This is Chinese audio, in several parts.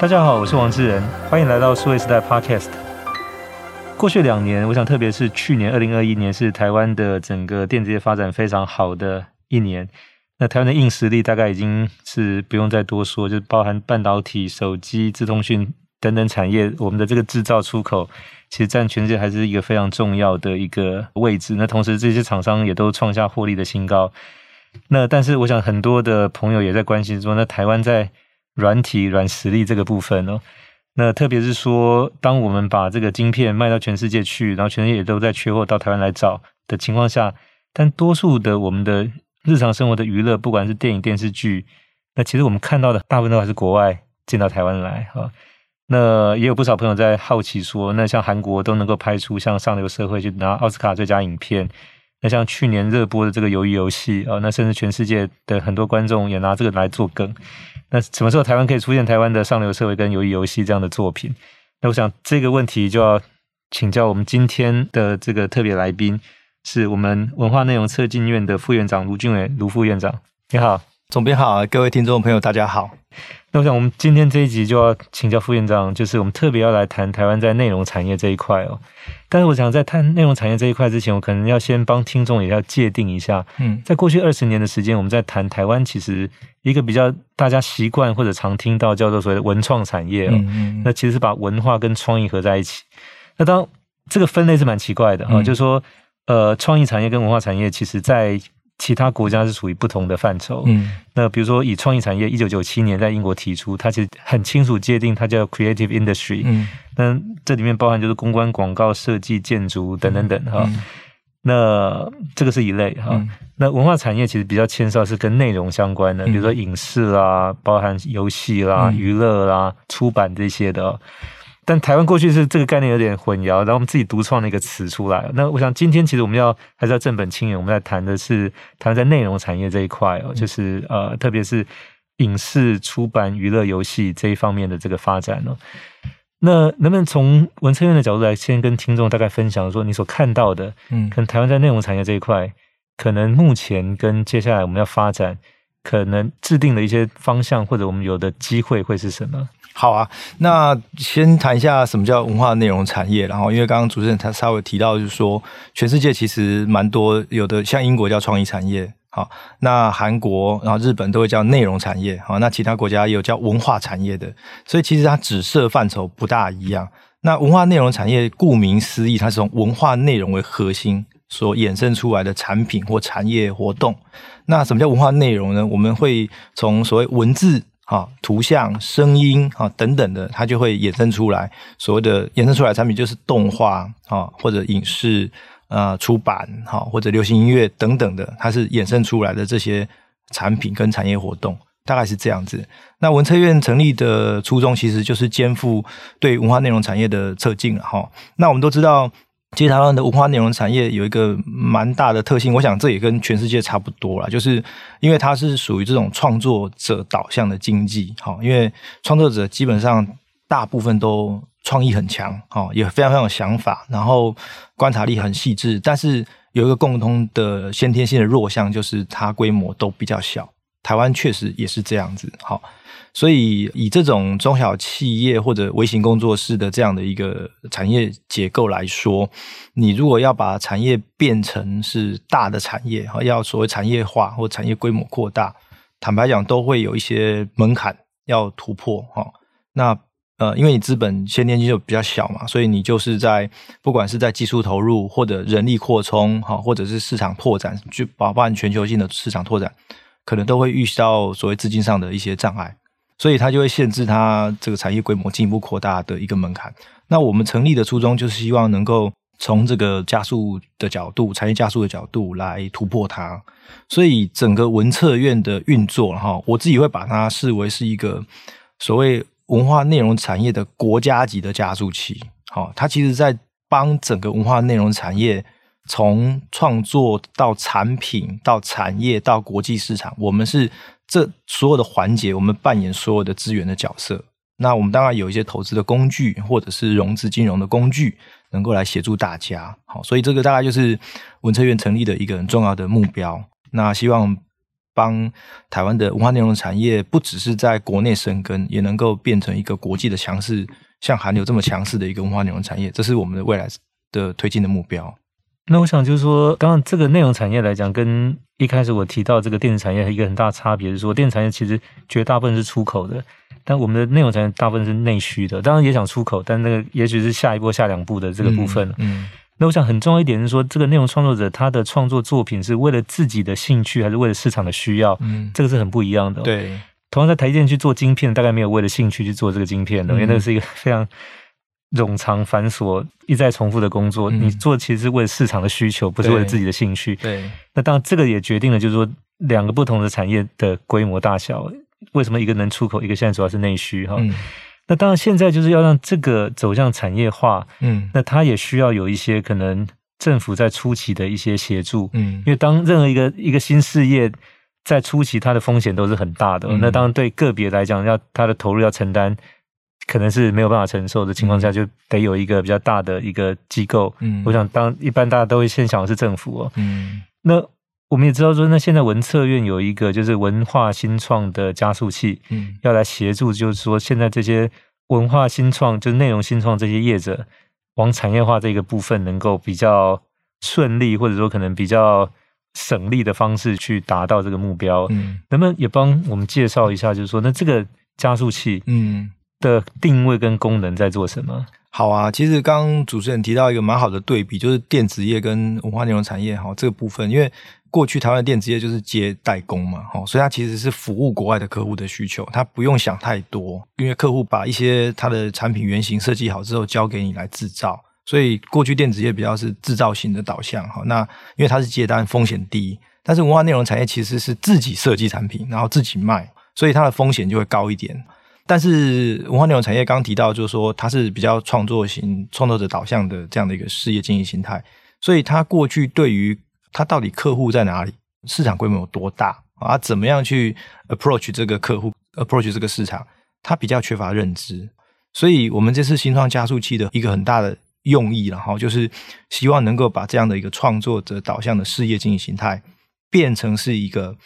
大家好，我是王志仁，欢迎来到数位时代 Podcast。过去两年，我想特别是去年二零二一年，是台湾的整个电子业发展非常好的一年。那台湾的硬实力大概已经是不用再多说，就包含半导体、手机、自通讯等等产业，我们的这个制造出口其实占全世界还是一个非常重要的一个位置。那同时，这些厂商也都创下获利的新高。那但是，我想很多的朋友也在关心说，那台湾在软体软实力这个部分哦，那特别是说，当我们把这个晶片卖到全世界去，然后全世界也都在缺货，到台湾来找的情况下，但多数的我们的日常生活的娱乐，不管是电影、电视剧，那其实我们看到的大部分都还是国外进到台湾来哈。那也有不少朋友在好奇说，那像韩国都能够拍出像《上流社会》去拿奥斯卡最佳影片。那像去年热播的这个《鱿鱼游戏》啊，那甚至全世界的很多观众也拿这个来做梗。那什么时候台湾可以出现台湾的上流社会跟鱿鱼游戏这样的作品？那我想这个问题就要请教我们今天的这个特别来宾，是我们文化内容策进院的副院长卢俊伟卢副院长。你好，总编好，各位听众朋友大家好。那我想我们今天这一集就要请教副院长，就是我们特别要来谈台湾在内容产业这一块哦。但是我想在谈内容产业这一块之前，我可能要先帮听众也要界定一下。嗯，在过去二十年的时间，我们在谈台湾，其实一个比较大家习惯或者常听到叫做所谓的文创产业哦。嗯嗯。那其实是把文化跟创意合在一起。那当这个分类是蛮奇怪的啊，就是说，呃，创意产业跟文化产业，其实在其他国家是属于不同的范畴。嗯。那比如说以创意产业，一九九七年在英国提出，它其实很清楚界定，它叫 creative industry。嗯。那这里面包含就是公关、广告、设计、建筑等等等哈、嗯。那这个是一类哈、嗯。那文化产业其实比较牵涉是跟内容相关的，嗯、比如说影视啦，包含游戏啦、嗯、娱乐啦、出版这些的。但台湾过去是这个概念有点混淆，然后我们自己独创了一个词出来。那我想今天其实我们要还是要正本清源，我们在谈的是台湾在内容产业这一块哦，就是呃，特别是影视、出版、娱乐、游戏这一方面的这个发展哦。那能不能从文策院的角度来先跟听众大概分享说，你所看到的，嗯，可能台湾在内容产业这一块，可能目前跟接下来我们要发展，可能制定的一些方向或者我们有的机会会是什么？好啊，那先谈一下什么叫文化内容产业，然后因为刚刚主持人他稍微提到，就是说全世界其实蛮多有的，像英国叫创意产业。好，那韩国，然后日本都会叫内容产业，好，那其他国家也有叫文化产业的，所以其实它指涉范畴不大一样。那文化内容产业顾名思义，它是从文化内容为核心所衍生出来的产品或产业活动。那什么叫文化内容呢？我们会从所谓文字、哈图像、声音、哈等等的，它就会衍生出来所谓的衍生出来的产品，就是动画啊或者影视。呃，出版好，或者流行音乐等等的，它是衍生出来的这些产品跟产业活动，大概是这样子。那文策院成立的初衷，其实就是肩负对文化内容产业的策进了哈。那我们都知道，其实台湾的文化内容产业有一个蛮大的特性，我想这也跟全世界差不多啦，就是因为它是属于这种创作者导向的经济，好，因为创作者基本上大部分都。创意很强，哦，也非常非常有想法，然后观察力很细致，但是有一个共通的先天性的弱项，就是它规模都比较小。台湾确实也是这样子，好，所以以这种中小企业或者微型工作室的这样的一个产业结构来说，你如果要把产业变成是大的产业，哈要所谓产业化或产业规模扩大，坦白讲都会有一些门槛要突破，哈，那。呃，因为你资本先天性就比较小嘛，所以你就是在不管是在技术投入或者人力扩充，哈，或者是市场拓展，就包含全球性的市场拓展，可能都会遇到所谓资金上的一些障碍，所以它就会限制它这个产业规模进一步扩大的一个门槛。那我们成立的初衷就是希望能够从这个加速的角度，产业加速的角度来突破它。所以整个文策院的运作，哈，我自己会把它视为是一个所谓。文化内容产业的国家级的加速器，好，它其实在帮整个文化内容产业从创作到产品到产业到国际市场，我们是这所有的环节，我们扮演所有的资源的角色。那我们当然有一些投资的工具，或者是融资金融的工具，能够来协助大家。好，所以这个大概就是文策院成立的一个很重要的目标。那希望帮台湾的文化内容产业，不只是在国内生根，也能够变成一个国际的强势，像韩流这么强势的一个文化内容产业，这是我们的未来的推进的目标。那我想就是说，刚刚这个内容产业来讲，跟一开始我提到这个电子产业一个很大的差别是说，电子产业其实绝大部分是出口的，但我们的内容产业大部分是内需的。当然也想出口，但那个也许是下一波、下两步的这个部分。嗯。嗯那我想很重要一点是说，这个内容创作者他的创作作品是为了自己的兴趣，还是为了市场的需要？嗯，这个是很不一样的。对，同样在台积电去做晶片，大概没有为了兴趣去做这个晶片的，嗯、因为那个是一个非常冗长繁琐、一再重复的工作。嗯、你做其实是为了市场的需求，不是为了自己的兴趣。对。那当然，这个也决定了，就是说两个不同的产业的规模大小。为什么一个能出口，一个现在主要是内需？哈、嗯。那当然，现在就是要让这个走向产业化，嗯，那它也需要有一些可能政府在初期的一些协助，嗯，因为当任何一个一个新事业在初期，它的风险都是很大的。嗯、那当然，对个别来讲，要它的投入要承担，可能是没有办法承受的情况下，就得有一个比较大的一个机构。嗯，我想当一般大家都会先想的是政府哦，嗯，那。我们也知道说，那现在文策院有一个就是文化新创的加速器，嗯，要来协助，就是说现在这些文化新创，就是内容新创这些业者，往产业化这个部分能够比较顺利，或者说可能比较省力的方式去达到这个目标。嗯，能不能也帮我们介绍一下，就是说那这个加速器，嗯，的定位跟功能在做什么？好啊，其实刚主持人提到一个蛮好的对比，就是电子业跟文化内容产业，哈，这个部分，因为。过去台湾的电子业就是接代工嘛，哦，所以它其实是服务国外的客户的需求，它不用想太多，因为客户把一些它的产品原型设计好之后交给你来制造，所以过去电子业比较是制造型的导向，哈，那因为它是接单，风险低，但是文化内容产业其实是自己设计产品，然后自己卖，所以它的风险就会高一点。但是文化内容产业刚提到，就是说它是比较创作型、创作者导向的这样的一个事业经营形态，所以它过去对于它到底客户在哪里？市场规模有多大啊？怎么样去 approach 这个客户，approach 这个市场？它比较缺乏认知，所以我们这次新创加速器的一个很大的用意，然后就是希望能够把这样的一个创作者导向的事业经营形态，变成是一个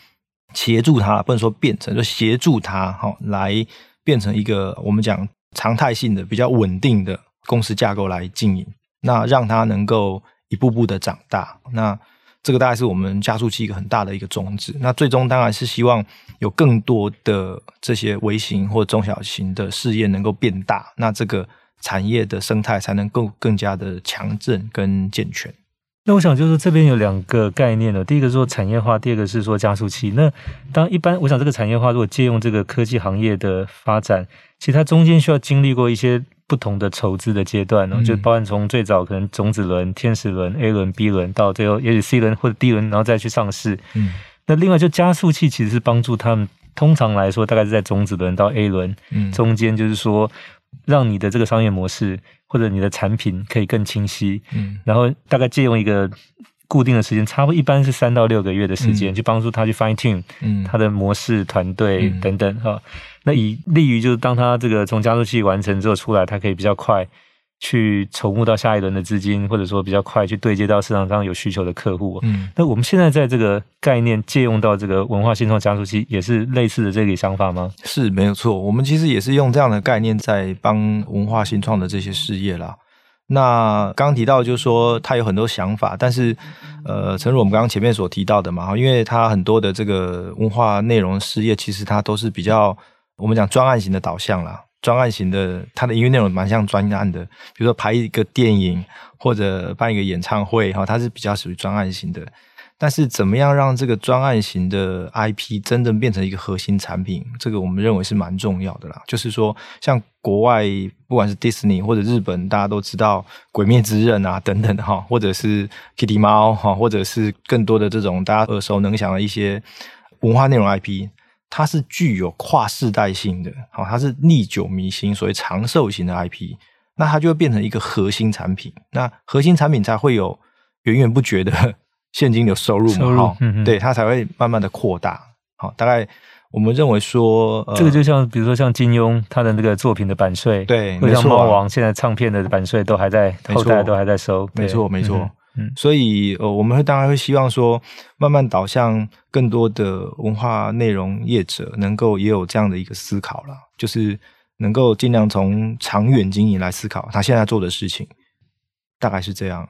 协助他，不能说变成，就协助他哈，来变成一个我们讲常态性的、比较稳定的公司架构来经营，那让它能够一步步的长大，那。这个大概是我们加速器一个很大的一个宗旨。那最终当然是希望有更多的这些微型或中小型的事业能够变大，那这个产业的生态才能够更加的强韧跟健全。那我想就是这边有两个概念了，第一个是说产业化，第二个是说加速器。那当一般我想这个产业化如果借用这个科技行业的发展，其实它中间需要经历过一些。不同的筹资的阶段呢、哦，就包含从最早可能种子轮、天使轮、A 轮、B 轮，到最后也许 C 轮或者 D 轮，然后再去上市。嗯，那另外就加速器其实是帮助他们，通常来说大概是在种子轮到 A 轮，嗯，中间就是说让你的这个商业模式或者你的产品可以更清晰，嗯，然后大概借用一个。固定的时间，差不多一般是三到六个月的时间，去帮助他去 fine tune，嗯，他的模式、团队等等哈、嗯。那以利于就是当他这个从加速器完成之后出来，他可以比较快去筹募到下一轮的资金，或者说比较快去对接到市场上有需求的客户。嗯，那我们现在在这个概念借用到这个文化新创加速器，也是类似的这个想法吗？是没有错，我们其实也是用这样的概念在帮文化新创的这些事业啦。那刚刚提到就是说他有很多想法，但是呃，诚如我们刚刚前面所提到的嘛，因为他很多的这个文化内容事业，其实它都是比较我们讲专案型的导向啦，专案型的，它的音乐内容蛮像专案的，比如说拍一个电影或者办一个演唱会哈，它是比较属于专案型的。但是怎么样让这个专案型的 IP 真正变成一个核心产品？这个我们认为是蛮重要的啦。就是说，像国外不管是迪士尼或者日本，大家都知道《鬼灭之刃》啊等等哈，或者是 Kitty 猫哈，或者是更多的这种大家耳熟能详的一些文化内容 IP，它是具有跨世代性的，好，它是历久弥新，所谓长寿型的 IP，那它就会变成一个核心产品。那核心产品才会有源源不绝的。现金流收入嘛，哈、嗯，对，它才会慢慢的扩大。好，大概我们认为说，呃、这个就像比如说像金庸他的那个作品的版税，对，或者像猫王现在唱片的版税都还在，后代都还在收，没错，没错。所以呃，我们会当然会希望说，慢慢导向更多的文化内容业者能够也有这样的一个思考了，就是能够尽量从长远经营来思考他现在做的事情，大概是这样。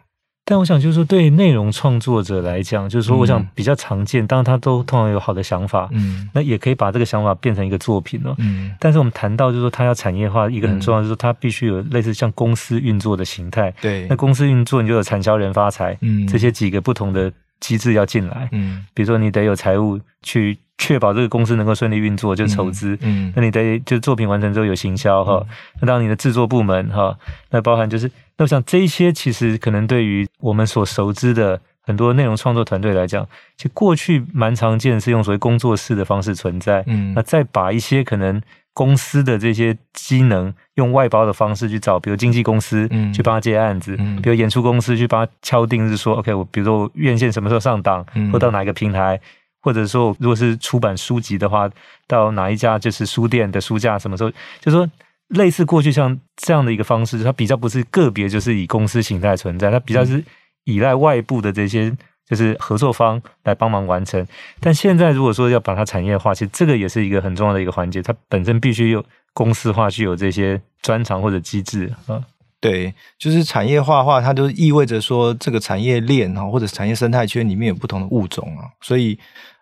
但我想就是说，对内容创作者来讲，就是说，我想比较常见，当然他都通常有好的想法，嗯，那也可以把这个想法变成一个作品了，嗯。但是我们谈到就是说，他要产业化，一个很重要就是说，他必须有类似像公司运作的形态，对。那公司运作，你就有产销人发财，嗯，这些几个不同的机制要进来，嗯。比如说，你得有财务去确保这个公司能够顺利运作，就是筹资，嗯。那你得就作品完成之后有行销哈，那当你的制作部门哈，那包含就是。那我想这一些其实可能对于我们所熟知的很多内容创作团队来讲，其实过去蛮常见是用所谓工作室的方式存在。嗯，那再把一些可能公司的这些机能用外包的方式去找，比如经纪公司去帮他接案子，嗯，比如演出公司去帮他敲定，是说 OK，我比如说我院线什么时候上档，嗯或到哪一个平台，或者说如果是出版书籍的话，到哪一家就是书店的书架什么时候，就是说。类似过去像这样的一个方式，它比较不是个别，就是以公司形态存在，它比较是依赖外部的这些就是合作方来帮忙完成。但现在如果说要把它产业化，其实这个也是一个很重要的一个环节，它本身必须有公司化，具有这些专长或者机制啊。对，就是产业化的话，它就意味着说这个产业链哈，或者产业生态圈里面有不同的物种啊，所以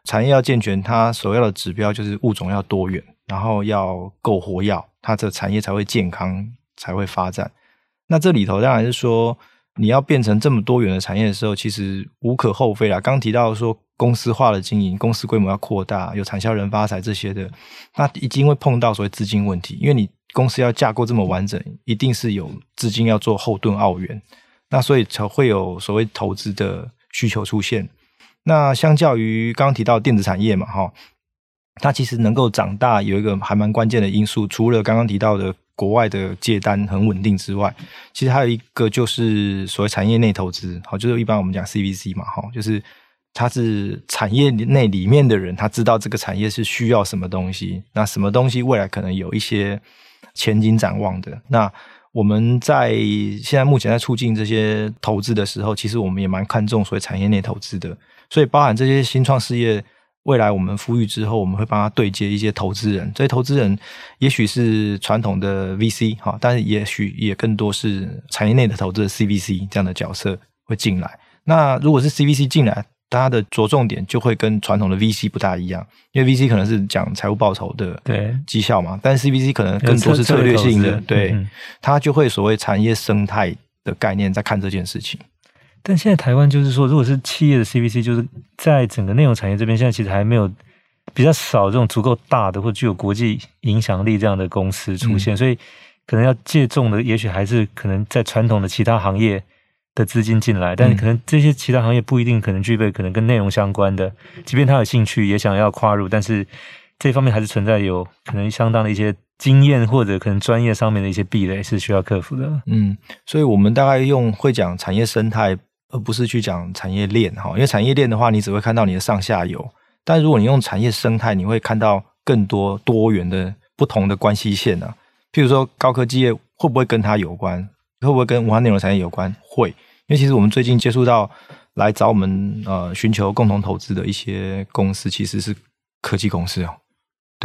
产业要健全，它首要的指标就是物种要多元，然后要够活跃。它的产业才会健康，才会发展。那这里头当然是说，你要变成这么多元的产业的时候，其实无可厚非啦。刚提到说公司化的经营，公司规模要扩大，有产销人发财这些的，那一定会碰到所谓资金问题。因为你公司要架构这么完整，一定是有资金要做后盾澳元，那所以才会有所谓投资的需求出现。那相较于刚刚提到电子产业嘛，哈。它其实能够长大，有一个还蛮关键的因素，除了刚刚提到的国外的借单很稳定之外，其实还有一个就是所谓产业内投资，好，就是一般我们讲 CVC 嘛，哈，就是它是产业内里面的人，他知道这个产业是需要什么东西，那什么东西未来可能有一些前景展望的。那我们在现在目前在促进这些投资的时候，其实我们也蛮看重所谓产业内投资的，所以包含这些新创事业。未来我们孵育之后，我们会帮他对接一些投资人。这些投资人也许是传统的 VC 哈，但是也许也更多是产业内的投资的 CVC 这样的角色会进来。那如果是 CVC 进来，它的着重点就会跟传统的 VC 不大一样，因为 VC 可能是讲财务报酬的对绩效嘛，但是 CVC 可能更多是策略性的，对，它就会所谓产业生态的概念在看这件事情。但现在台湾就是说，如果是企业的 CVC，就是在整个内容产业这边，现在其实还没有比较少这种足够大的或具有国际影响力这样的公司出现，嗯、所以可能要借重的，也许还是可能在传统的其他行业的资金进来，但是可能这些其他行业不一定可能具备可能跟内容相关的，即便他有兴趣也想要跨入，但是这方面还是存在有可能相当的一些经验或者可能专业上面的一些壁垒是需要克服的。嗯，所以我们大概用会讲产业生态。而不是去讲产业链哈，因为产业链的话，你只会看到你的上下游；但如果你用产业生态，你会看到更多多元的不同的关系线、啊。譬如说，高科技业会不会跟它有关？会不会跟文化内容产业有关？会，因为其实我们最近接触到来找我们呃寻求共同投资的一些公司，其实是科技公司哦。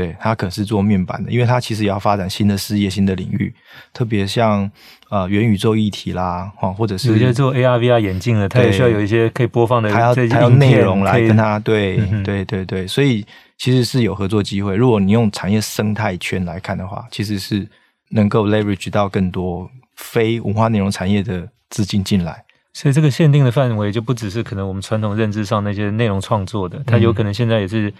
对，它可是做面板的，因为它其实也要发展新的事业、新的领域，特别像呃元宇宙议题啦，或者是有些做 AR、VR 眼镜的，它也需要有一些可以播放的，还要还要内容来跟它对、嗯、对对对，所以其实是有合作机会。如果你用产业生态圈来看的话，其实是能够 leverage 到更多非文化内容产业的资金进来。所以这个限定的范围就不只是可能我们传统认知上那些内容创作的，它有可能现在也是。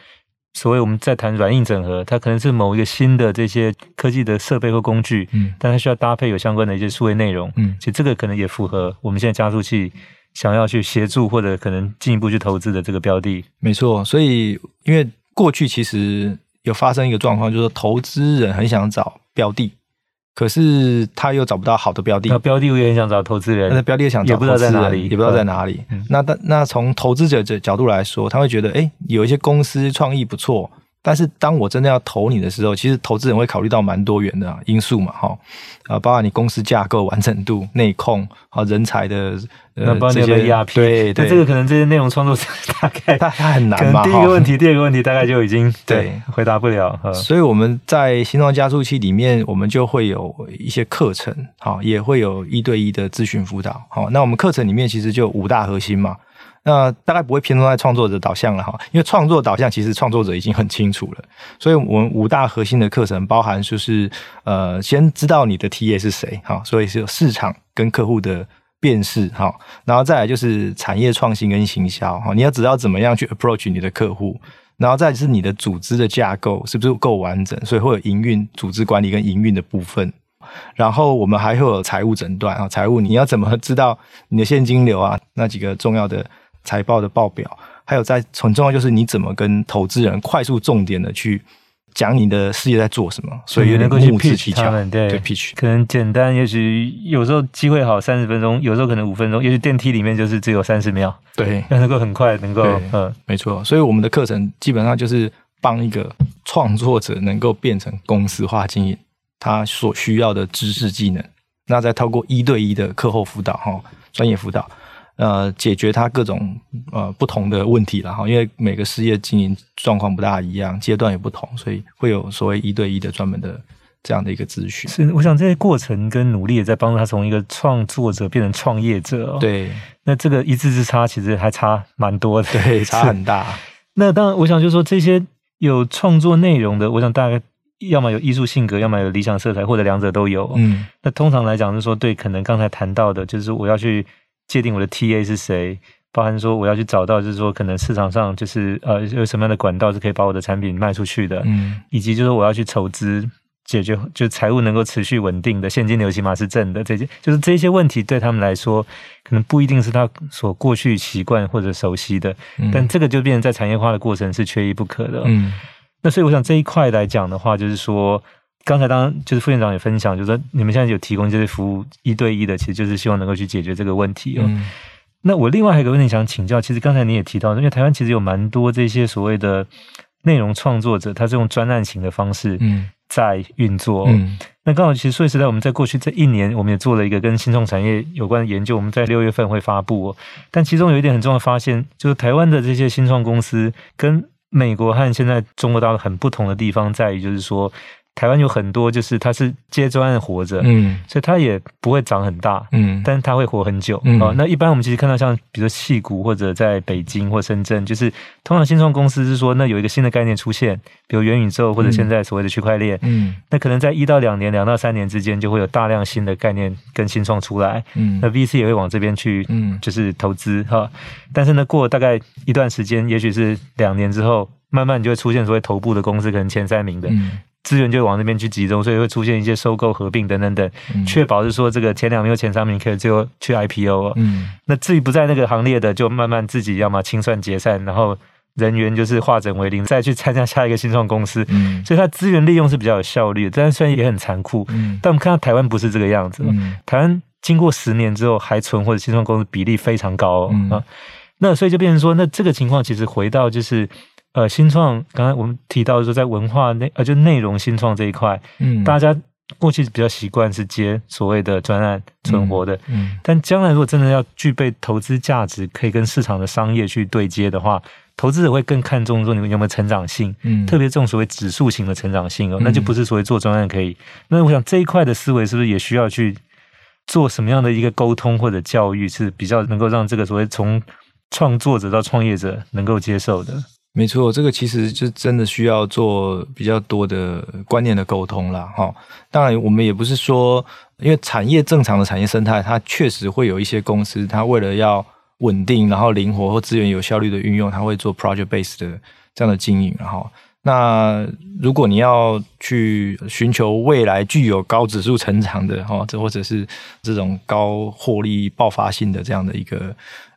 所谓我们在谈软硬整合，它可能是某一个新的这些科技的设备或工具，嗯，但它需要搭配有相关的一些数位内容，嗯，其实这个可能也符合我们现在加速器想要去协助或者可能进一步去投资的这个标的。没错，所以因为过去其实有发生一个状况，就是投资人很想找标的。可是他又找不到好的标的，那标的我也很想找投资人，那标的也想找，也不知道在哪里，也不知道在哪里。嗯、那但那从投资者的角度来说，他会觉得，哎，有一些公司创意不错，但是当我真的要投你的时候，其实投资人会考虑到蛮多元的、啊、因素嘛，哈，啊，包括你公司架构完整度、内控啊、人才的呃这些 ERP，对，对，那这个可能这些内容创作者 大概他他很难嘛。第一个问题，第二个问题大概就已经对回答不了。所以我们在新创加速器里面，我们就会有一些课程，好，也会有一对一的咨询辅导。好，那我们课程里面其实就五大核心嘛。那大概不会偏重在创作者导向了哈，因为创作导向其实创作者已经很清楚了，所以我们五大核心的课程包含就是呃，先知道你的 TA 是谁哈，所以是有市场跟客户的辨识哈，然后再来就是产业创新跟行销哈，你要知道怎么样去 approach 你的客户，然后再是你的组织的架构是不是够完整，所以会有营运、组织管理跟营运的部分，然后我们还会有财务诊断啊，财务你要怎么知道你的现金流啊，那几个重要的。财报的报表，还有在很重要就是你怎么跟投资人快速重点的去讲你的事业在做什么，所以有点能够去 pitch 他们，对，对 pitch 可能简单，也许有时候机会好三十分钟，有时候可能五分钟，也许电梯里面就是只有三十秒，对，要能够很快能够，嗯，没错，所以我们的课程基本上就是帮一个创作者能够变成公司化经营他所需要的知识技能，那再透过一对一的课后辅导哈，专业辅导。呃，解决他各种呃不同的问题了哈，因为每个事业经营状况不大一样，阶段也不同，所以会有所谓一对一的专门的这样的一个咨询。是，我想这些过程跟努力也在帮助他从一个创作者变成创业者。对，那这个一字之差其实还差蛮多的，对，差很大。那当然，我想就是说这些有创作内容的，我想大概要么有艺术性格，要么有理想色彩，或者两者都有。嗯，那通常来讲就是说，对，可能刚才谈到的，就是我要去。界定我的 TA 是谁，包含说我要去找到，就是说可能市场上就是呃有什么样的管道是可以把我的产品卖出去的，嗯，以及就是我要去筹资解决，就财务能够持续稳定的现金流起码是正的，这些就是这些问题对他们来说，可能不一定是他所过去习惯或者熟悉的，嗯，但这个就变成在产业化的过程是缺一不可的，嗯，那所以我想这一块来讲的话，就是说。刚才当就是副院长也分享，就是说你们现在有提供这些服务一对一的，其实就是希望能够去解决这个问题哦。嗯、那我另外还有一个问题想请教，其实刚才你也提到，因为台湾其实有蛮多这些所谓的内容创作者，他是用专案型的方式在运作。嗯嗯、那刚好其实说实在，我们在过去这一年，我们也做了一个跟新创产业有关的研究，我们在六月份会发布哦。但其中有一点很重要的发现，就是台湾的这些新创公司跟美国和现在中国大陆很不同的地方在于，就是说。台湾有很多，就是它是接专案活着，嗯，所以它也不会长很大，嗯，但是它会活很久，嗯、哦，那一般我们其实看到像，比如说戏谷或者在北京或深圳，就是通常新创公司是说，那有一个新的概念出现，比如元宇宙或者现在所谓的区块链，嗯，那可能在一到两年、两到三年之间，就会有大量新的概念跟新创出来，嗯，那 VC 也会往这边去，嗯，就是投资哈，但是呢，过大概一段时间，也许是两年之后，慢慢就会出现所谓头部的公司，可能前三名的，嗯。资源就往那边去集中，所以会出现一些收购、合并等等等，确保是说这个前两名或前三名可以最后去 IPO。嗯，那至于不在那个行列的，就慢慢自己要么清算解散，然后人员就是化整为零，再去参加下一个新创公司。嗯，所以它资源利用是比较有效率的，但是虽然也很残酷。嗯，但我们看到台湾不是这个样子。嗯，台湾经过十年之后还存或者新创公司比例非常高。嗯啊，那所以就变成说，那这个情况其实回到就是。呃，新创刚才我们提到说，在文化内呃，就内容新创这一块，嗯，大家过去比较习惯是接所谓的专案存活的，嗯，嗯，但将来如果真的要具备投资价值，可以跟市场的商业去对接的话，投资者会更看重说你们有没有成长性，嗯，特别这种所谓指数型的成长性哦，那就不是所谓做专案可以。那我想这一块的思维是不是也需要去做什么样的一个沟通或者教育，是比较能够让这个所谓从创作者到创业者能够接受的？没错，这个其实就真的需要做比较多的观念的沟通啦。哈。当然，我们也不是说，因为产业正常的产业生态，它确实会有一些公司，它为了要稳定，然后灵活或资源有效率的运用，它会做 project base 的这样的经营。哈，那如果你要去寻求未来具有高指数成长的哈，这或者是这种高获利爆发性的这样的一个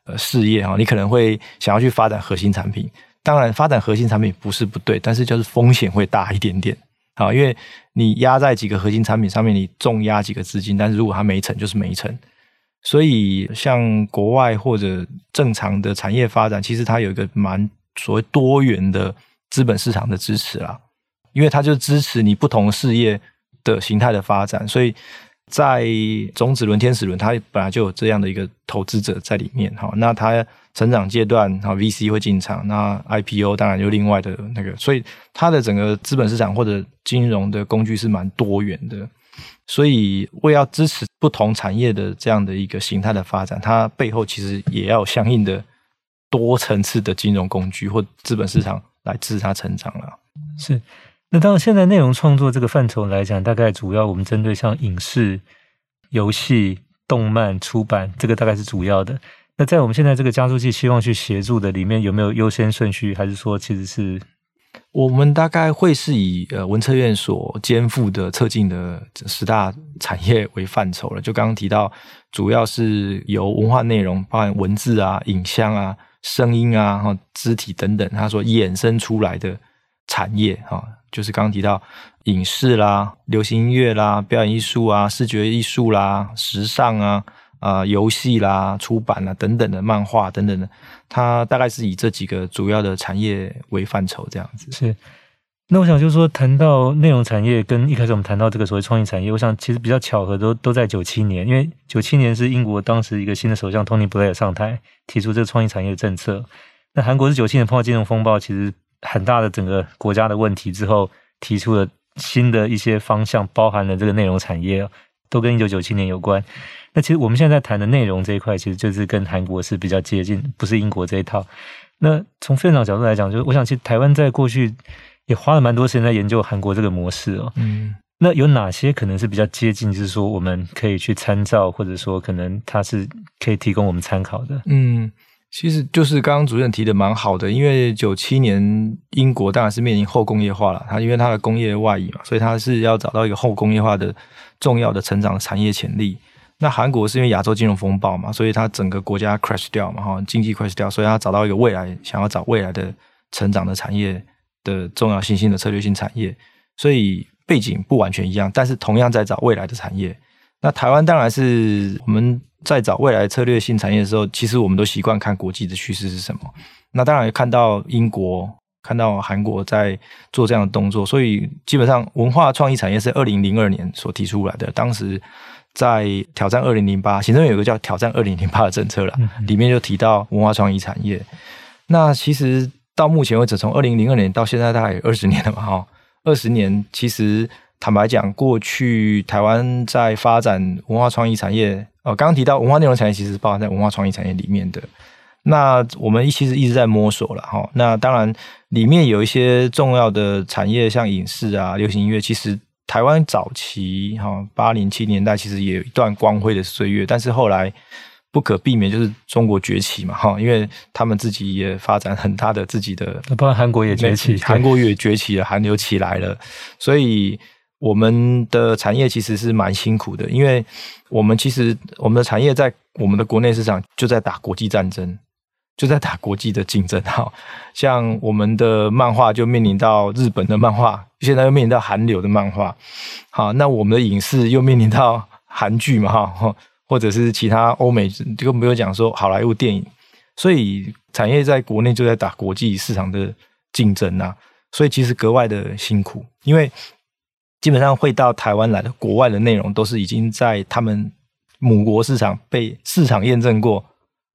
呃事业哈，你可能会想要去发展核心产品。当然，发展核心产品不是不对，但是就是风险会大一点点。啊，因为你压在几个核心产品上面，你重压几个资金，但是如果它没成，就是没成。所以，像国外或者正常的产业发展，其实它有一个蛮所谓多元的资本市场的支持啦，因为它就支持你不同事业的形态的发展，所以在种子轮、天使轮，它本来就有这样的一个投资者在里面哈。那它成长阶段，哈 VC 会进场，那 IPO 当然就另外的那个，所以它的整个资本市场或者金融的工具是蛮多元的。所以为要支持不同产业的这样的一个形态的发展，它背后其实也要相应的多层次的金融工具或资本市场来支持它成长了。是。那当然，现在内容创作这个范畴来讲，大概主要我们针对像影视、游戏、动漫、出版，这个大概是主要的。那在我们现在这个加速器希望去协助的里面，有没有优先顺序？还是说其实是我们大概会是以呃文策院所肩负的策进的十大产业为范畴了？就刚刚提到，主要是由文化内容，包含文字啊、影像啊、声音啊、哈肢体等等，他说衍生出来的产业哈。就是刚刚提到影视啦、流行音乐啦、表演艺术啊、视觉艺术啦、时尚啊、啊、游戏啦、出版啦等等的漫画等等的，它大概是以这几个主要的产业为范畴这样子。是，那我想就是说，谈到内容产业，跟一开始我们谈到这个所谓创意产业，我想其实比较巧合都都在九七年，因为九七年是英国当时一个新的首相 Tony Blair 上台提出这个创意产业的政策。那韩国是九七年碰到金融风暴，其实。很大的整个国家的问题之后，提出了新的一些方向，包含了这个内容产业，都跟一九九七年有关。那其实我们现在谈的内容这一块，其实就是跟韩国是比较接近，不是英国这一套。那从非常角度来讲，就是我想，其实台湾在过去也花了蛮多时间在研究韩国这个模式哦。嗯，那有哪些可能是比较接近，就是说我们可以去参照，或者说可能它是可以提供我们参考的？嗯。其实就是刚刚主任提的蛮好的，因为九七年英国当然是面临后工业化了，它因为它的工业外移嘛，所以它是要找到一个后工业化的重要的成长的产业潜力。那韩国是因为亚洲金融风暴嘛，所以它整个国家 crash 掉嘛，哈，经济 crash 掉，所以它找到一个未来，想要找未来的成长的产业的重要新兴的策略性产业，所以背景不完全一样，但是同样在找未来的产业。那台湾当然是我们。在找未来策略性产业的时候，其实我们都习惯看国际的趋势是什么。那当然看到英国、看到韩国在做这样的动作，所以基本上文化创意产业是二零零二年所提出来的。当时在挑战二零零八，行政院有个叫挑战二零零八的政策了，里面就提到文化创意产业。那其实到目前为止，从二零零二年到现在大概有二十年了嘛，哈，二十年其实。坦白讲，过去台湾在发展文化创意产业，呃，刚刚提到文化内容产业，其实包含在文化创意产业里面的。那我们其实一直在摸索了哈。那当然，里面有一些重要的产业，像影视啊、流行音乐，其实台湾早期哈八零七年代其实也有一段光辉的岁月，但是后来不可避免就是中国崛起嘛哈，因为他们自己也发展很大的自己的，包括韩国也崛起，韩国也崛起了，韩流起来了，所以。我们的产业其实是蛮辛苦的，因为我们其实我们的产业在我们的国内市场就在打国际战争，就在打国际的竞争。哈，像我们的漫画就面临到日本的漫画，现在又面临到韩流的漫画。好，那我们的影视又面临到韩剧嘛，哈，或者是其他欧美，就更不用讲说好莱坞电影。所以产业在国内就在打国际市场的竞争啊，所以其实格外的辛苦，因为。基本上会到台湾来的国外的内容，都是已经在他们母国市场被市场验证过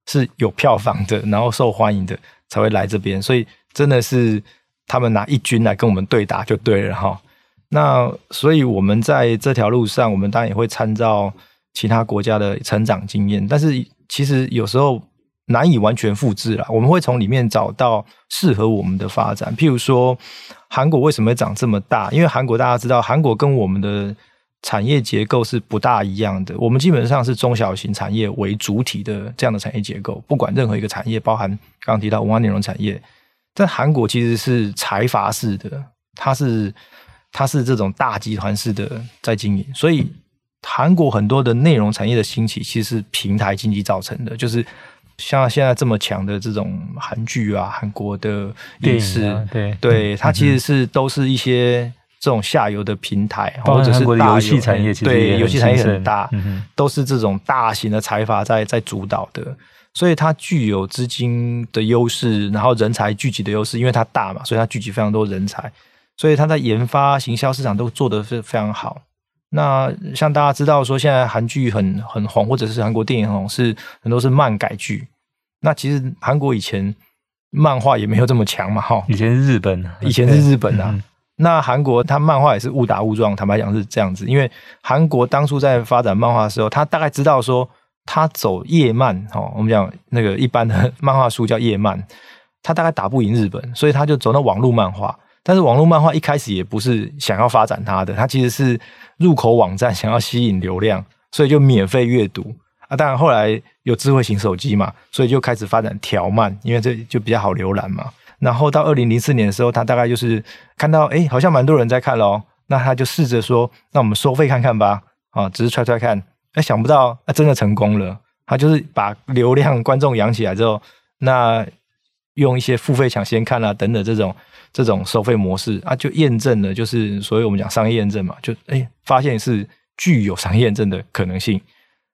是有票房的，然后受欢迎的才会来这边。所以真的是他们拿一军来跟我们对打就对了哈。那所以我们在这条路上，我们当然也会参照其他国家的成长经验，但是其实有时候。难以完全复制了，我们会从里面找到适合我们的发展。譬如说，韩国为什么会长这么大？因为韩国大家知道，韩国跟我们的产业结构是不大一样的。我们基本上是中小型产业为主体的这样的产业结构，不管任何一个产业，包含刚刚提到文化内容产业，在韩国其实是财阀式的，它是它是这种大集团式的在经营，所以韩国很多的内容产业的兴起，其实是平台经济造成的，就是。像现在这么强的这种韩剧啊，韩国的影视，啊、对对，它其实是都是一些这种下游的平台，或者是大游戏产业，对游戏产业很大，都是这种大型的财阀在在主导的。所以它具有资金的优势，然后人才聚集的优势，因为它大嘛，所以它聚集非常多人才，所以它在研发、行销、市场都做得是非常好。那像大家知道说，现在韩剧很很红，或者是韩国电影很红，是很多是漫改剧。那其实韩国以前漫画也没有这么强嘛，哈。以前是日本，以前是日本啊。那韩国它漫画也是误打误撞，坦白讲是这样子，因为韩国当初在发展漫画的时候，他大概知道说。他走夜漫，哈，我们讲那个一般的 漫画书叫夜漫，他大概打不赢日本，所以他就走那网络漫画。但是网络漫画一开始也不是想要发展它的，它其实是入口网站，想要吸引流量，所以就免费阅读啊。当然后来有智慧型手机嘛，所以就开始发展条漫，因为这就比较好浏览嘛。然后到二零零四年的时候，他大概就是看到，哎，好像蛮多人在看咯，那他就试着说，那我们收费看看吧，啊，只是揣揣看。哎，想不到，那真的成功了。他就是把流量观众养起来之后，那用一些付费抢先看啊等等这种这种收费模式啊，就验证了，就是所以我们讲商业验证嘛，就哎发现是具有商业验证的可能性。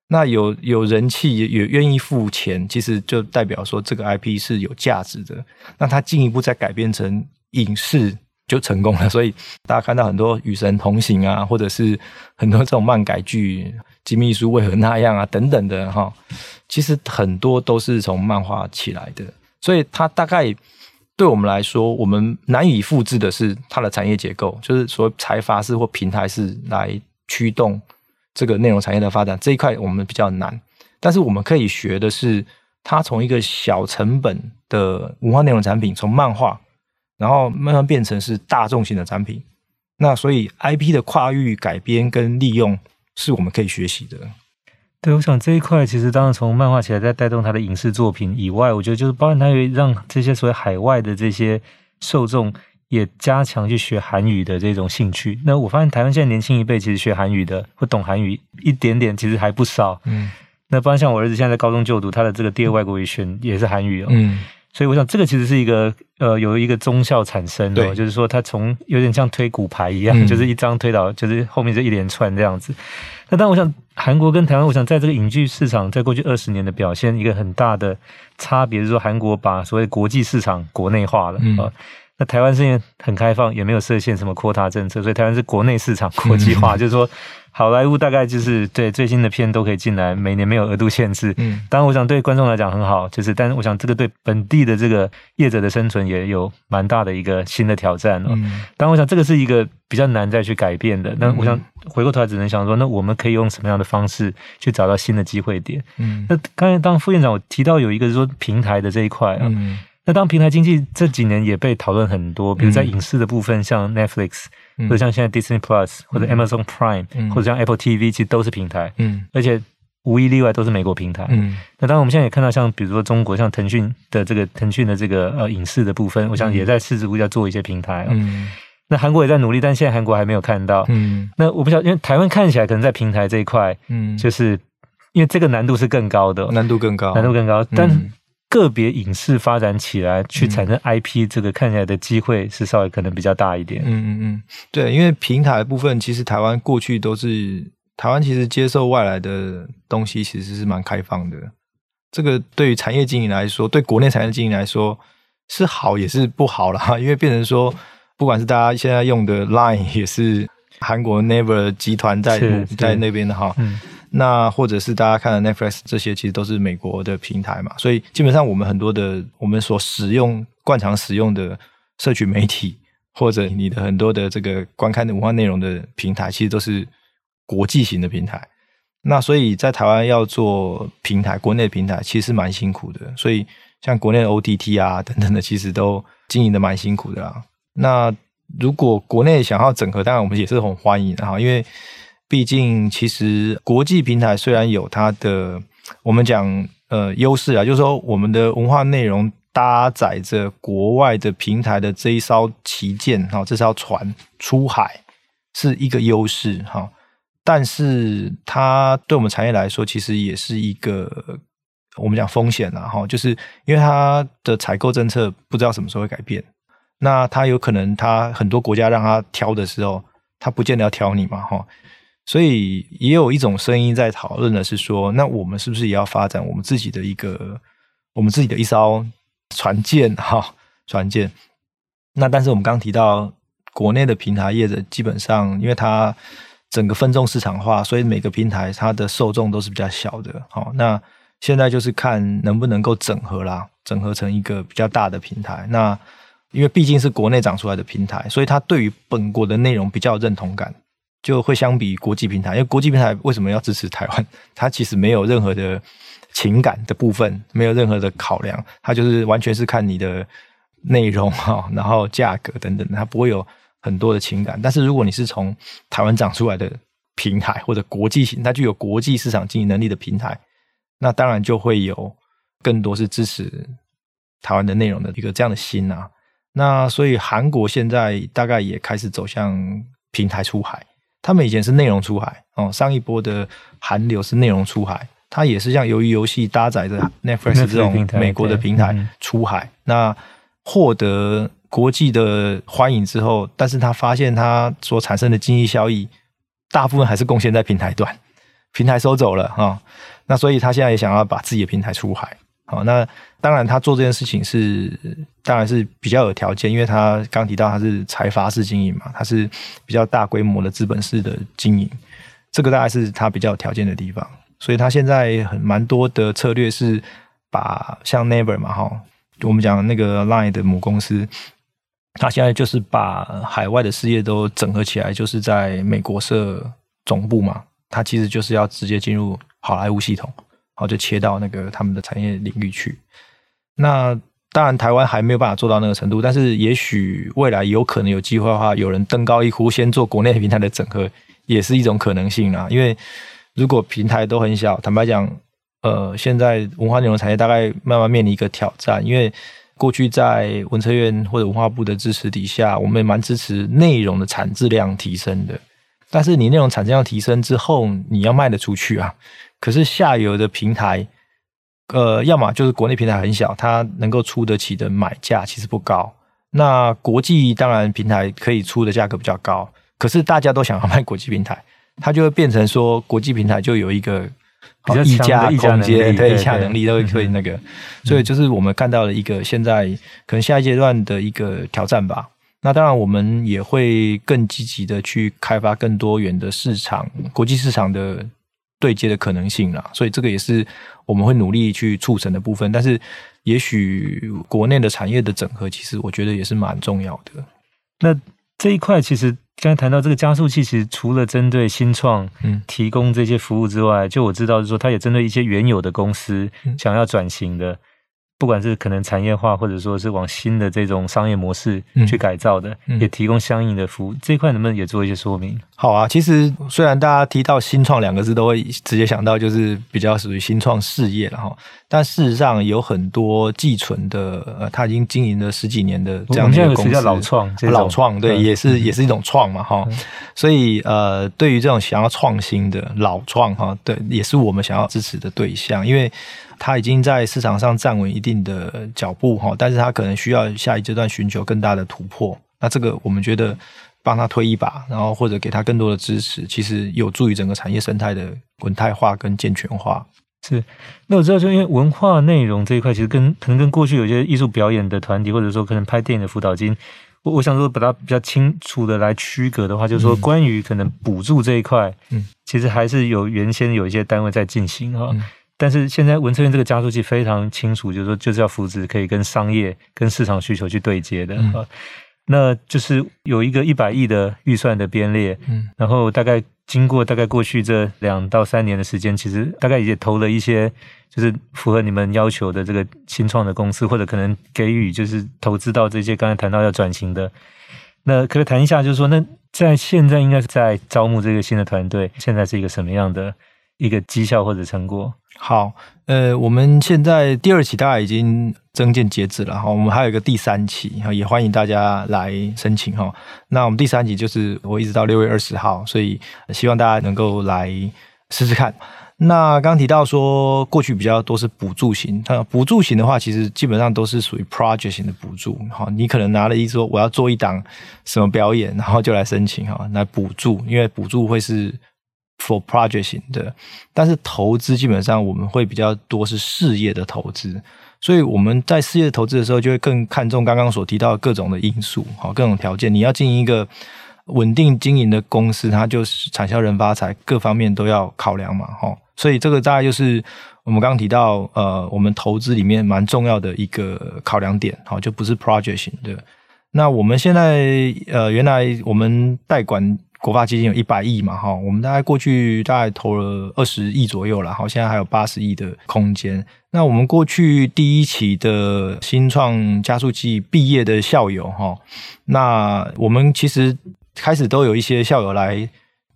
那有有人气也也愿意付钱，其实就代表说这个 IP 是有价值的。那它进一步再改编成影视。就成功了，所以大家看到很多与神同行啊，或者是很多这种漫改剧，金秘书为何那样啊等等的哈，其实很多都是从漫画起来的，所以它大概对我们来说，我们难以复制的是它的产业结构，就是说财阀式或平台式来驱动这个内容产业的发展这一块我们比较难，但是我们可以学的是，它从一个小成本的文化内容产品，从漫画。然后慢慢变成是大众型的产品，那所以 IP 的跨域改编跟利用是我们可以学习的。对，我想这一块其实当然从漫画起来，在带动他的影视作品以外，我觉得就是包含他也让这些所谓海外的这些受众也加强去学韩语的这种兴趣。那我发现台湾现在年轻一辈其实学韩语的或懂韩语一点点，其实还不少。嗯，那不然像我儿子现在在高中就读，他的这个第二外国语选也是韩语哦。嗯。所以我想，这个其实是一个呃，有一个忠效产生的，就是说它从有点像推骨牌一样，嗯、就是一张推倒，就是后面这一连串这样子。那当然，我想韩国跟台湾，我想在这个影剧市场，在过去二十年的表现，一个很大的差别是说，韩国把所谓国际市场国内化了啊。嗯那台湾是因为很开放，也没有设限什么 quota 政策，所以台湾是国内市场国际化，嗯、就是说好莱坞大概就是对最新的片都可以进来，每年没有额度限制。嗯，当然我想对观众来讲很好，就是但是我想这个对本地的这个业者的生存也有蛮大的一个新的挑战哦。嗯，当然我想这个是一个比较难再去改变的。那我想回过头来只能想说，那我们可以用什么样的方式去找到新的机会点？嗯，那刚才当副院长我提到有一个说平台的这一块啊。嗯那当平台经济这几年也被讨论很多，比如在影视的部分，像 Netflix，或者像现在 Disney Plus，或者 Amazon Prime，或者像 Apple TV，其实都是平台，嗯，而且无一例外都是美国平台，嗯。那当然我们现在也看到，像比如说中国，像腾讯的这个腾讯的这个呃影视的部分，我想也在试图要做一些平台，嗯。那韩国也在努力，但现在韩国还没有看到，嗯。那我不晓得，因为台湾看起来可能在平台这一块，嗯，就是因为这个难度是更高的，难度更高，难度更高，但。个别影视发展起来，去产生 IP，这个看起来的机会是稍微可能比较大一点。嗯嗯嗯，对，因为平台部分，其实台湾过去都是台湾，其实接受外来的东西其实是蛮开放的。这个对于产业经营来说，对国内产业经营来说是好也是不好啦，因为变成说，不管是大家现在用的 Line 也是韩国 Naver 集团在在那边的哈。嗯那或者是大家看的 Netflix 这些，其实都是美国的平台嘛，所以基本上我们很多的我们所使用惯常使用的社群媒体，或者你的很多的这个观看的文化内容的平台，其实都是国际型的平台。那所以在台湾要做平台，国内平台其实蛮辛苦的。所以像国内的 OTT 啊等等的，其实都经营的蛮辛苦的啦。那如果国内想要整合，当然我们也是很欢迎的哈，因为。毕竟，其实国际平台虽然有它的我们讲呃优势啊，就是说我们的文化内容搭载着国外的平台的这一艘旗舰哈，这艘船出海是一个优势哈。但是它对我们产业来说，其实也是一个我们讲风险了哈，就是因为它的采购政策不知道什么时候会改变，那它有可能它很多国家让它挑的时候，它不见得要挑你嘛哈。所以也有一种声音在讨论的是说，那我们是不是也要发展我们自己的一个，我们自己的一艘船舰哈，船舰。那但是我们刚提到，国内的平台业者基本上，因为它整个分众市场化，所以每个平台它的受众都是比较小的。好，那现在就是看能不能够整合啦，整合成一个比较大的平台。那因为毕竟是国内长出来的平台，所以它对于本国的内容比较有认同感，就会相比国际平台。因为国际平台为什么要支持台湾？它其实没有任何的情感的部分，没有任何的考量，它就是完全是看你的内容哈，然后价格等等，它不会有很多的情感。但是如果你是从台湾长出来的平台，或者国际型，它具有国际市场经营能力的平台，那当然就会有更多是支持台湾的内容的一个这样的心啊。那所以韩国现在大概也开始走向平台出海，他们以前是内容出海哦，上一波的韩流是内容出海，它也是像由于游戏搭载着 Netflix 这种美国的平台出海，那获得国际的欢迎之后，但是他发现他所产生的经济效益大部分还是贡献在平台端，平台收走了啊，那所以他现在也想要把自己的平台出海。好，那当然，他做这件事情是当然是比较有条件，因为他刚提到他是财阀式经营嘛，他是比较大规模的资本式的经营，这个大概是他比较有条件的地方。所以他现在很蛮多的策略是把像 Naver 嘛，哈，我们讲那个 Line 的母公司，他现在就是把海外的事业都整合起来，就是在美国设总部嘛，他其实就是要直接进入好莱坞系统。然后就切到那个他们的产业领域去。那当然，台湾还没有办法做到那个程度，但是也许未来有可能有机会的话，有人登高一呼，先做国内平台的整合，也是一种可能性啦。因为如果平台都很小，坦白讲，呃，现在文化内容产业大概慢慢面临一个挑战，因为过去在文策院或者文化部的支持底下，我们也蛮支持内容的产质量提升的。但是你内容产质量提升之后，你要卖得出去啊。可是下游的平台，呃，要么就是国内平台很小，它能够出得起的买价其实不高。那国际当然平台可以出的价格比较高，可是大家都想要卖国际平台，它就会变成说国际平台就有一个比较溢价空间，对溢价能力都会可以那个。嗯、所以就是我们看到了一个现在可能下一阶段的一个挑战吧。那当然我们也会更积极的去开发更多元的市场，国际市场的。对接的可能性啦，所以这个也是我们会努力去促成的部分。但是，也许国内的产业的整合，其实我觉得也是蛮重要的。那这一块，其实刚才谈到这个加速器，其实除了针对新创嗯提供这些服务之外，嗯、就我知道是说，它也针对一些原有的公司想要转型的。不管是可能产业化，或者说是往新的这种商业模式去改造的，嗯嗯、也提供相应的服务，这一块能不能也做一些说明？好啊，其实虽然大家提到“新创”两个字，都会直接想到就是比较属于新创事业了哈，但事实上有很多寄存的，呃，他已经经营了十几年的这样的公司，叫老创，老创对，嗯、也是也是一种创嘛哈。嗯、所以呃，对于这种想要创新的老创哈，对，也是我们想要支持的对象，因为。他已经在市场上站稳一定的脚步哈，但是它可能需要下一阶段寻求更大的突破。那这个我们觉得帮他推一把，然后或者给他更多的支持，其实有助于整个产业生态的稳态化跟健全化。是，那我知道，就因为文化内容这一块，其实跟可能跟过去有些艺术表演的团体，或者说可能拍电影的辅导金，我我想说把它比较清楚的来区隔的话，就是说关于可能补助这一块，嗯，其实还是有原先有一些单位在进行哈。嗯但是现在文策院这个加速器非常清楚，就是说就是要扶植可以跟商业、跟市场需求去对接的。啊，嗯、那就是有一个一百亿的预算的编列，嗯，然后大概经过大概过去这两到三年的时间，其实大概也投了一些就是符合你们要求的这个新创的公司，或者可能给予就是投资到这些刚才谈到要转型的，那可不可以谈一下，就是说那在现在应该是在招募这个新的团队，现在是一个什么样的一个绩效或者成果？好，呃，我们现在第二期大概已经征件截止了哈，我们还有一个第三期，也欢迎大家来申请哈。那我们第三期就是我一直到六月二十号，所以希望大家能够来试试看。那刚提到说过去比较多是补助型，它补助型的话，其实基本上都是属于 project 型的补助哈。你可能拿了一说我要做一档什么表演，然后就来申请哈，来补助，因为补助会是。For project 型的，但是投资基本上我们会比较多是事业的投资，所以我们在事业投资的时候就会更看重刚刚所提到的各种的因素，好，各种条件，你要经营一个稳定经营的公司，它就是产销人发财，各方面都要考量嘛，哈，所以这个大概就是我们刚刚提到，呃，我们投资里面蛮重要的一个考量点，好，就不是 project 型的。那我们现在，呃，原来我们代管国发基金有一百亿嘛，哈，我们大概过去大概投了二十亿左右了，好，现在还有八十亿的空间。那我们过去第一期的新创加速器毕业的校友，哈，那我们其实开始都有一些校友来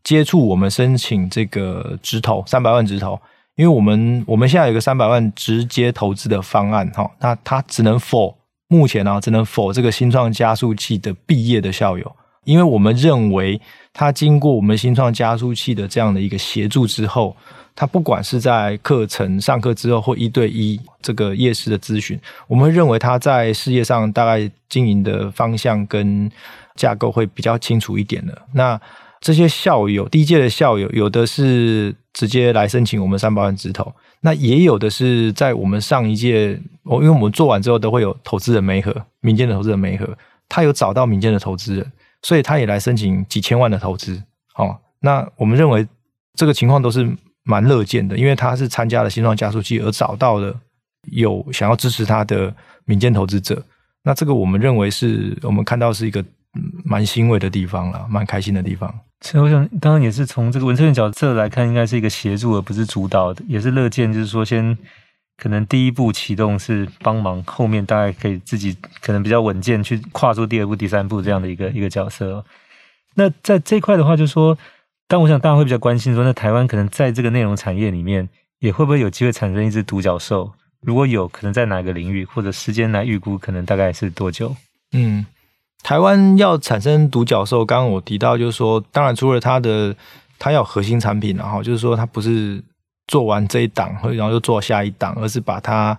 接触我们申请这个直投三百万直投，因为我们我们现在有个三百万直接投资的方案，哈，那它只能 for 目前呢，只能 for 这个新创加速器的毕业的校友，因为我们认为他经过我们新创加速器的这样的一个协助之后，他不管是在课程上课之后或一对一这个业师的咨询，我们认为他在事业上大概经营的方向跟架构会比较清楚一点的。那这些校友，第一届的校友，有的是直接来申请我们三百万直投。那也有的是在我们上一届，哦，因为我们做完之后都会有投资人媒合，民间的投资人媒合，他有找到民间的投资人，所以他也来申请几千万的投资。哦，那我们认为这个情况都是蛮乐见的，因为他是参加了新创加速器而找到了有想要支持他的民间投资者。那这个我们认为是我们看到是一个蛮欣慰的地方了，蛮开心的地方。所以我想，当然也是从这个文策院角色来看，应该是一个协助而不是主导的，也是乐见，就是说先可能第一步启动是帮忙，后面大概可以自己可能比较稳健去跨出第二步、第三步这样的一个一个角色。那在这一块的话，就是说，但我想大家会比较关心说，那台湾可能在这个内容产业里面，也会不会有机会产生一只独角兽？如果有，可能在哪个领域，或者时间来预估，可能大概是多久？嗯。台湾要产生独角兽，刚刚我提到，就是说，当然除了它的，它要核心产品，然后就是说，它不是做完这一档，然后又做下一档，而是把它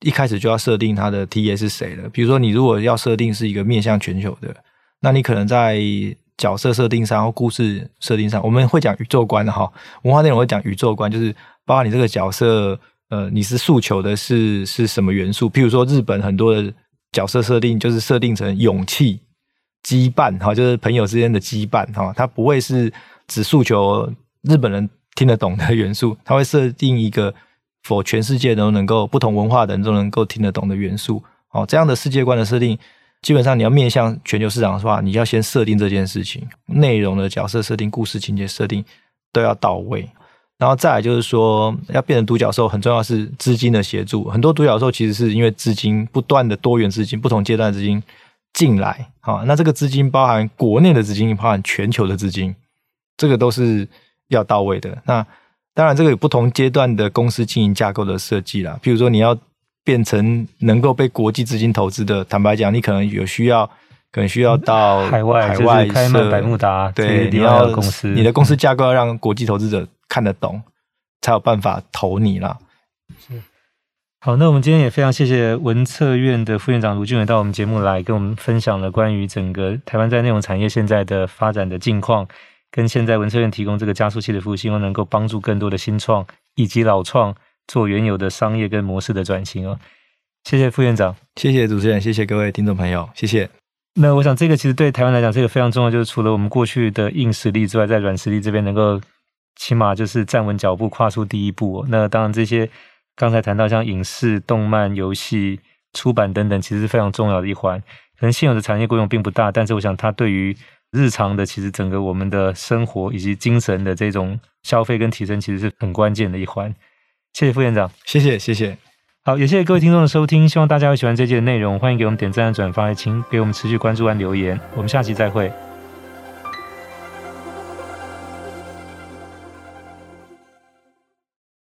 一开始就要设定它的 TA 是谁了。比如说，你如果要设定是一个面向全球的，那你可能在角色设定上或故事设定上，我们会讲宇宙观的哈，文化内容会讲宇宙观，就是包括你这个角色，呃，你是诉求的是是什么元素？譬如说，日本很多的。角色设定就是设定成勇气、羁绊，哈，就是朋友之间的羁绊，哈，它不会是只诉求日本人听得懂的元素，它会设定一个否全世界都能够不同文化的人都能够听得懂的元素，哦，这样的世界观的设定，基本上你要面向全球市场的话，你要先设定这件事情，内容的角色设定、故事情节设定都要到位。然后再来就是说，要变成独角兽，很重要是资金的协助。很多独角兽其实是因为资金不断的多元资金、不同阶段的资金进来，好，那这个资金包含国内的资金，包含全球的资金，这个都是要到位的。那当然，这个有不同阶段的公司经营架构的设计啦。譬如说，你要变成能够被国际资金投资的，坦白讲，你可能有需要，可能需要到海外、海外开曼、百慕达，对，你要公司，你的公司架构要让国际投资者。看得懂，才有办法投你啦。是，好，那我们今天也非常谢谢文策院的副院长卢俊伟到我们节目来跟我们分享了关于整个台湾在内容产业现在的发展的近况，跟现在文策院提供这个加速器的服务，希望能够帮助更多的新创以及老创做原有的商业跟模式的转型哦。谢谢副院长，谢谢主持人，谢谢各位听众朋友，谢谢。那我想这个其实对台湾来讲，这个非常重要，就是除了我们过去的硬实力之外，在软实力这边能够。起码就是站稳脚步，跨出第一步。那当然，这些刚才谈到像影视、动漫、游戏、出版等等，其实是非常重要的一环。可能现有的产业规模并不大，但是我想它对于日常的，其实整个我们的生活以及精神的这种消费跟提升，其实是很关键的一环。谢谢副院长，谢谢谢谢。好，也谢谢各位听众的收听，希望大家会喜欢这期的内容。欢迎给我们点赞、转发，请给我们持续关注和留言。我们下期再会。